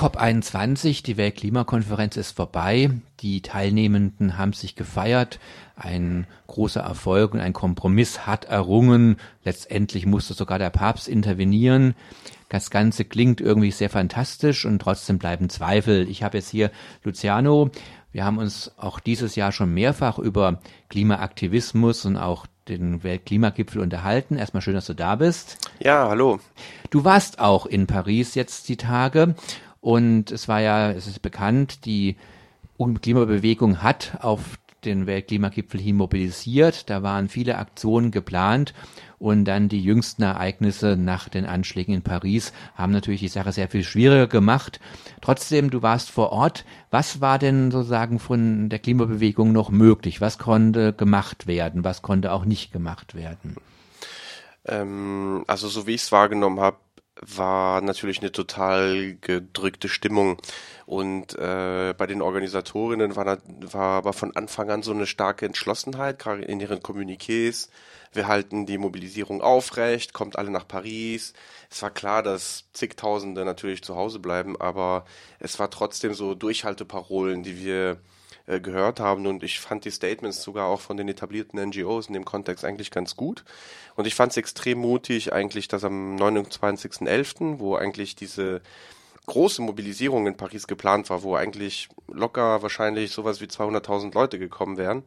COP21, die Weltklimakonferenz ist vorbei. Die Teilnehmenden haben sich gefeiert. Ein großer Erfolg und ein Kompromiss hat errungen. Letztendlich musste sogar der Papst intervenieren. Das Ganze klingt irgendwie sehr fantastisch und trotzdem bleiben Zweifel. Ich habe jetzt hier Luciano. Wir haben uns auch dieses Jahr schon mehrfach über Klimaaktivismus und auch den Weltklimagipfel unterhalten. Erstmal schön, dass du da bist. Ja, hallo. Du warst auch in Paris jetzt die Tage und es war ja, es ist bekannt, die Klimabewegung hat auf den Weltklimagipfel hin mobilisiert. Da waren viele Aktionen geplant und dann die jüngsten Ereignisse nach den Anschlägen in Paris haben natürlich die Sache sehr viel schwieriger gemacht. Trotzdem, du warst vor Ort. Was war denn sozusagen von der Klimabewegung noch möglich? Was konnte gemacht werden? Was konnte auch nicht gemacht werden? Ähm, also so wie ich es wahrgenommen habe, war natürlich eine total gedrückte Stimmung. Und äh, bei den Organisatorinnen war, war aber von Anfang an so eine starke Entschlossenheit, gerade in ihren Kommuniqués. Wir halten die Mobilisierung aufrecht, kommt alle nach Paris. Es war klar, dass zigtausende natürlich zu Hause bleiben, aber es war trotzdem so Durchhalteparolen, die wir äh, gehört haben und ich fand die Statements sogar auch von den etablierten NGOs in dem Kontext eigentlich ganz gut und ich fand es extrem mutig eigentlich, dass am 29.11., wo eigentlich diese große Mobilisierung in Paris geplant war, wo eigentlich locker wahrscheinlich sowas wie 200.000 Leute gekommen wären,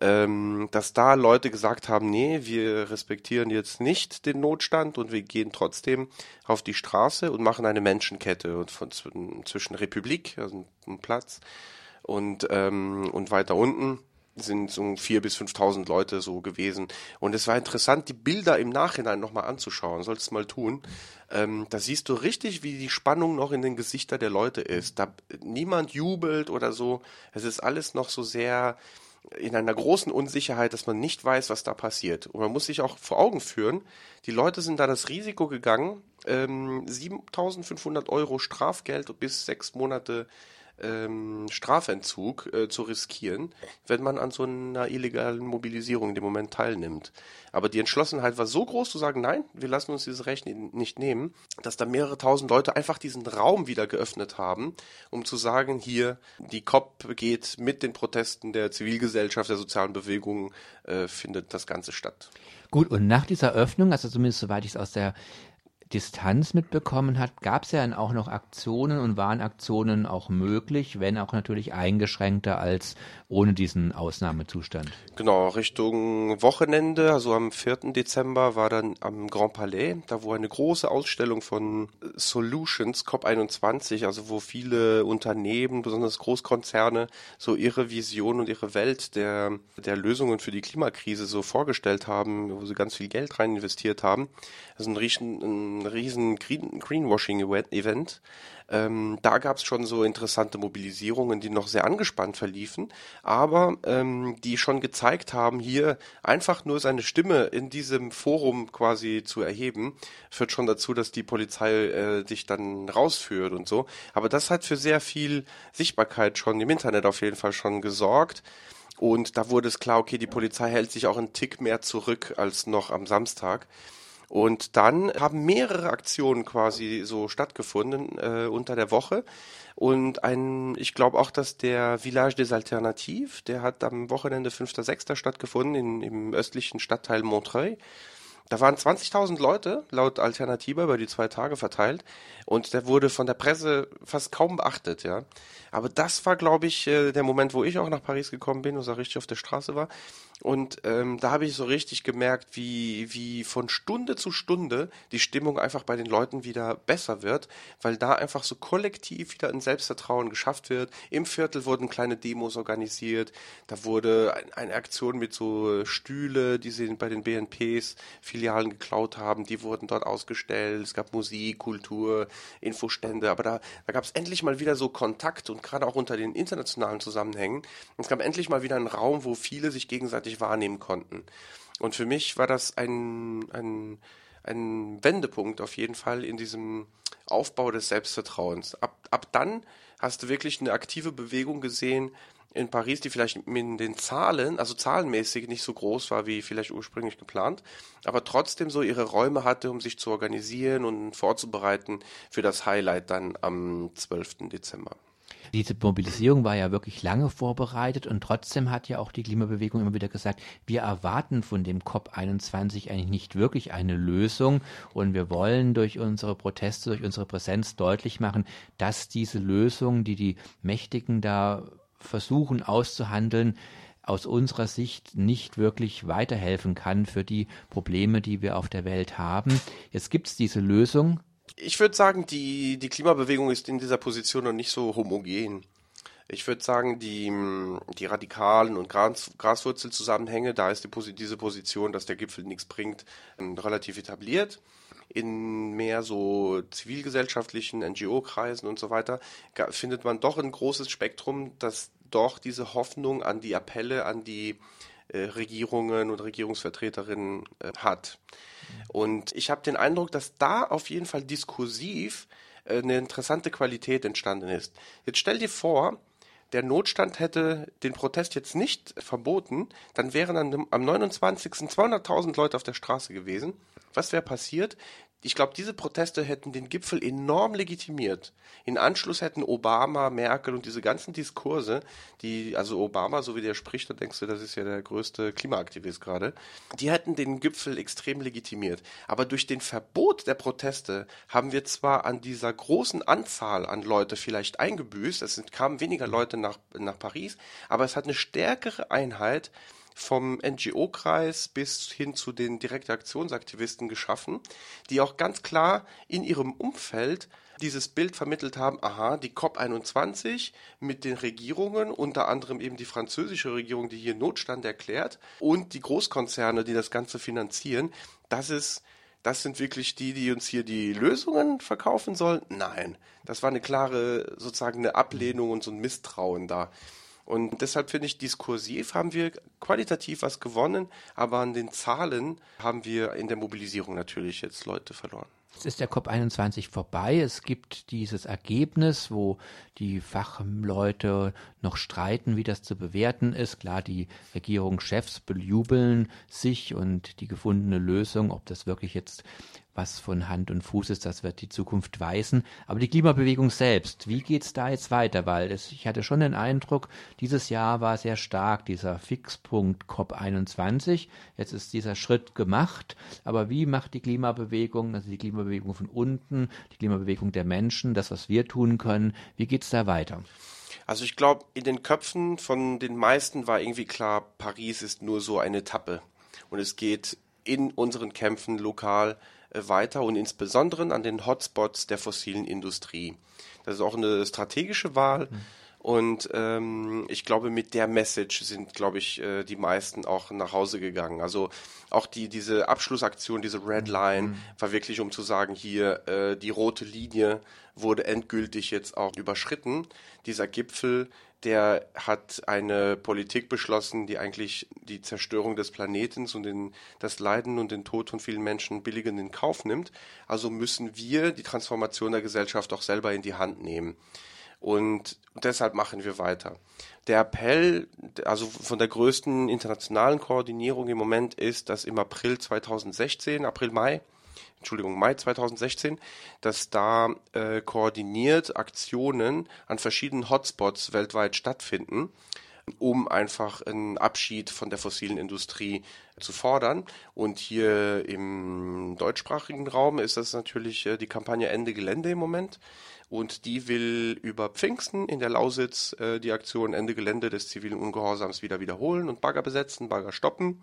ähm, dass da Leute gesagt haben, nee, wir respektieren jetzt nicht den Notstand und wir gehen trotzdem auf die Straße und machen eine Menschenkette und von, zwischen Republik, also ein Platz, und, ähm, und weiter unten sind so vier bis 5.000 Leute so gewesen. Und es war interessant, die Bilder im Nachhinein nochmal anzuschauen. Sollst du mal tun. Ähm, da siehst du richtig, wie die Spannung noch in den Gesichtern der Leute ist. Da niemand jubelt oder so. Es ist alles noch so sehr in einer großen Unsicherheit, dass man nicht weiß, was da passiert. Und man muss sich auch vor Augen führen, die Leute sind da das Risiko gegangen, ähm, 7.500 Euro Strafgeld bis sechs Monate ähm, Strafentzug äh, zu riskieren, wenn man an so einer illegalen Mobilisierung in dem Moment teilnimmt. Aber die Entschlossenheit war so groß zu sagen, nein, wir lassen uns dieses Recht nicht nehmen, dass da mehrere tausend Leute einfach diesen Raum wieder geöffnet haben, um zu sagen, hier, die COP geht mit den Protesten der Zivilgesellschaft, der sozialen Bewegungen, äh, findet das Ganze statt. Gut, und nach dieser Öffnung, also zumindest soweit ich es aus der Distanz mitbekommen hat, gab es ja dann auch noch Aktionen und waren Aktionen auch möglich, wenn auch natürlich eingeschränkter als ohne diesen Ausnahmezustand. Genau, Richtung Wochenende, also am 4. Dezember war dann am Grand Palais, da wo eine große Ausstellung von Solutions COP21, also wo viele Unternehmen, besonders Großkonzerne, so ihre Vision und ihre Welt der, der Lösungen für die Klimakrise so vorgestellt haben, wo sie ganz viel Geld rein investiert haben. Also ein riesen, riesen Green, Greenwashing-Event. Ähm, da gab es schon so interessante Mobilisierungen, die noch sehr angespannt verliefen, aber ähm, die schon gezeigt haben, hier einfach nur seine Stimme in diesem Forum quasi zu erheben, führt schon dazu, dass die Polizei äh, dann rausführt und so. Aber das hat für sehr viel Sichtbarkeit schon im Internet auf jeden Fall schon gesorgt. Und da wurde es klar, okay, die Polizei hält sich auch einen Tick mehr zurück als noch am Samstag. Und dann haben mehrere Aktionen quasi so stattgefunden äh, unter der Woche. Und ein, ich glaube auch, dass der Village des Alternatives, der hat am Wochenende 5.6. stattgefunden in, im östlichen Stadtteil Montreuil. Da waren 20.000 Leute laut Alternativa über die zwei Tage verteilt und der wurde von der Presse fast kaum beachtet, ja. Aber das war, glaube ich, äh, der Moment, wo ich auch nach Paris gekommen bin und auch richtig auf der Straße war. Und ähm, da habe ich so richtig gemerkt, wie, wie von Stunde zu Stunde die Stimmung einfach bei den Leuten wieder besser wird, weil da einfach so kollektiv wieder ein Selbstvertrauen geschafft wird. Im Viertel wurden kleine Demos organisiert, da wurde ein, eine Aktion mit so Stühle, die sie bei den BNPs Filialen geklaut haben, die wurden dort ausgestellt. Es gab Musik, Kultur, Infostände, aber da, da gab es endlich mal wieder so Kontakt und gerade auch unter den internationalen Zusammenhängen. Es gab endlich mal wieder einen Raum, wo viele sich gegenseitig gleichzeitig wahrnehmen konnten. Und für mich war das ein, ein, ein Wendepunkt auf jeden Fall in diesem Aufbau des Selbstvertrauens. Ab, ab dann hast du wirklich eine aktive Bewegung gesehen, in Paris, die vielleicht mit den Zahlen, also zahlenmäßig nicht so groß war wie vielleicht ursprünglich geplant, aber trotzdem so ihre Räume hatte, um sich zu organisieren und vorzubereiten für das Highlight dann am 12. Dezember. Diese Mobilisierung war ja wirklich lange vorbereitet und trotzdem hat ja auch die Klimabewegung immer wieder gesagt, wir erwarten von dem COP21 eigentlich nicht wirklich eine Lösung und wir wollen durch unsere Proteste, durch unsere Präsenz deutlich machen, dass diese Lösung, die die Mächtigen da versuchen auszuhandeln, aus unserer Sicht nicht wirklich weiterhelfen kann für die Probleme, die wir auf der Welt haben. Jetzt gibt es diese Lösung, ich würde sagen, die, die Klimabewegung ist in dieser Position noch nicht so homogen. Ich würde sagen, die, die radikalen und Gras, Graswurzelzusammenhänge, da ist die, diese Position, dass der Gipfel nichts bringt, ähm, relativ etabliert. In mehr so zivilgesellschaftlichen NGO-Kreisen und so weiter findet man doch ein großes Spektrum, das doch diese Hoffnung an die Appelle, an die Regierungen und Regierungsvertreterinnen äh, hat. Und ich habe den Eindruck, dass da auf jeden Fall diskursiv äh, eine interessante Qualität entstanden ist. Jetzt stell dir vor, der Notstand hätte den Protest jetzt nicht verboten, dann wären am 29. 200.000 Leute auf der Straße gewesen. Was wäre passiert? Ich glaube, diese Proteste hätten den Gipfel enorm legitimiert. In Anschluss hätten Obama, Merkel und diese ganzen Diskurse, die, also Obama, so wie der spricht, da denkst du, das ist ja der größte Klimaaktivist gerade, die hätten den Gipfel extrem legitimiert. Aber durch den Verbot der Proteste haben wir zwar an dieser großen Anzahl an Leute vielleicht eingebüßt, es kamen weniger Leute nach, nach Paris, aber es hat eine stärkere Einheit vom NGO-Kreis bis hin zu den Direktaktionsaktivisten geschaffen, die auch ganz klar in ihrem Umfeld dieses Bild vermittelt haben, aha, die COP21 mit den Regierungen, unter anderem eben die französische Regierung, die hier Notstand erklärt, und die Großkonzerne, die das Ganze finanzieren, das ist das sind wirklich die, die uns hier die Lösungen verkaufen sollen? Nein, das war eine klare sozusagen eine Ablehnung und so ein Misstrauen da. Und deshalb finde ich, diskursiv haben wir qualitativ was gewonnen, aber an den Zahlen haben wir in der Mobilisierung natürlich jetzt Leute verloren. Jetzt ist der COP21 vorbei. Es gibt dieses Ergebnis, wo die Fachleute noch streiten, wie das zu bewerten ist. Klar, die Regierungschefs bejubeln sich und die gefundene Lösung, ob das wirklich jetzt was von Hand und Fuß ist, das wird die Zukunft weisen. Aber die Klimabewegung selbst, wie geht es da jetzt weiter? Weil es, ich hatte schon den Eindruck, dieses Jahr war sehr stark dieser Fixpunkt COP21. Jetzt ist dieser Schritt gemacht. Aber wie macht die Klimabewegung, also die Klimabewegung von unten, die Klimabewegung der Menschen, das, was wir tun können, wie geht es da weiter? Also ich glaube, in den Köpfen von den meisten war irgendwie klar, Paris ist nur so eine Etappe. Und es geht in unseren Kämpfen lokal äh, weiter und insbesondere an den Hotspots der fossilen Industrie. Das ist auch eine strategische Wahl. Mhm. Und ähm, ich glaube, mit der Message sind, glaube ich, äh, die meisten auch nach Hause gegangen. Also auch die diese Abschlussaktion, diese Red mhm. Line, mhm. war wirklich, um zu sagen, hier äh, die rote Linie wurde endgültig jetzt auch überschritten. Dieser Gipfel der hat eine Politik beschlossen, die eigentlich die Zerstörung des Planetens und den, das Leiden und den Tod von vielen Menschen billigend in Kauf nimmt. Also müssen wir die Transformation der Gesellschaft auch selber in die Hand nehmen. Und deshalb machen wir weiter. Der Appell, also von der größten internationalen Koordinierung im Moment ist, dass im April 2016, April, Mai, Entschuldigung, Mai 2016, dass da äh, koordiniert Aktionen an verschiedenen Hotspots weltweit stattfinden, um einfach einen Abschied von der fossilen Industrie zu fordern. Und hier im deutschsprachigen Raum ist das natürlich äh, die Kampagne Ende Gelände im Moment. Und die will über Pfingsten in der Lausitz äh, die Aktion Ende Gelände des zivilen Ungehorsams wieder wiederholen und Bagger besetzen, Bagger stoppen.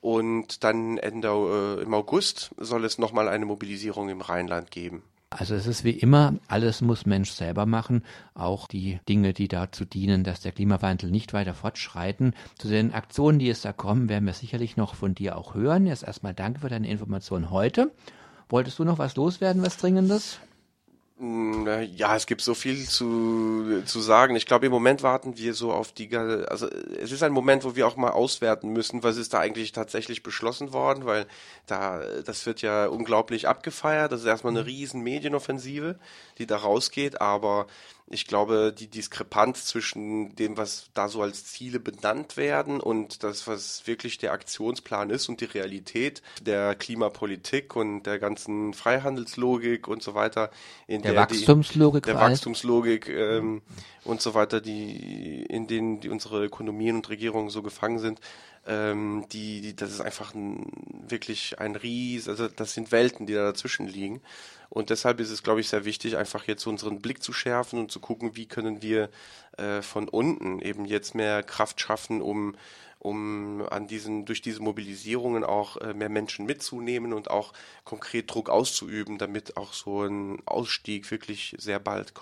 Und dann Ende äh, im August soll es nochmal eine Mobilisierung im Rheinland geben. Also es ist wie immer, alles muss Mensch selber machen, auch die Dinge, die dazu dienen, dass der Klimawandel nicht weiter fortschreiten. Zu den Aktionen, die es da kommen, werden wir sicherlich noch von dir auch hören. Jetzt erstmal danke für deine Information heute. Wolltest du noch was loswerden, was Dringendes? Hm, ja, es gibt so viel zu, zu sagen. Ich glaube, im Moment warten wir so auf die, also es ist ein Moment, wo wir auch mal auswerten müssen, was ist da eigentlich tatsächlich beschlossen worden, weil da, das wird ja unglaublich abgefeiert. Das ist erstmal eine mhm. riesen Medienoffensive, die da rausgeht, aber ich glaube, die Diskrepanz zwischen dem, was da so als Ziele benannt werden und das, was wirklich der Aktionsplan ist und die Realität der Klimapolitik und der ganzen Freihandelslogik und so weiter. In der, der Wachstumslogik. Die, der Wachstumslogik ähm, und so weiter, die in denen die unsere Ökonomien und Regierungen so gefangen sind. Ähm, die, die, das ist einfach ein, wirklich ein Ries, also das sind Welten, die da dazwischen liegen. Und deshalb ist es, glaube ich, sehr wichtig, einfach jetzt unseren Blick zu schärfen und zu gucken, wie können wir äh, von unten eben jetzt mehr Kraft schaffen, um um an diesen, durch diese Mobilisierungen auch äh, mehr Menschen mitzunehmen und auch konkret Druck auszuüben, damit auch so ein Ausstieg wirklich sehr bald kommt.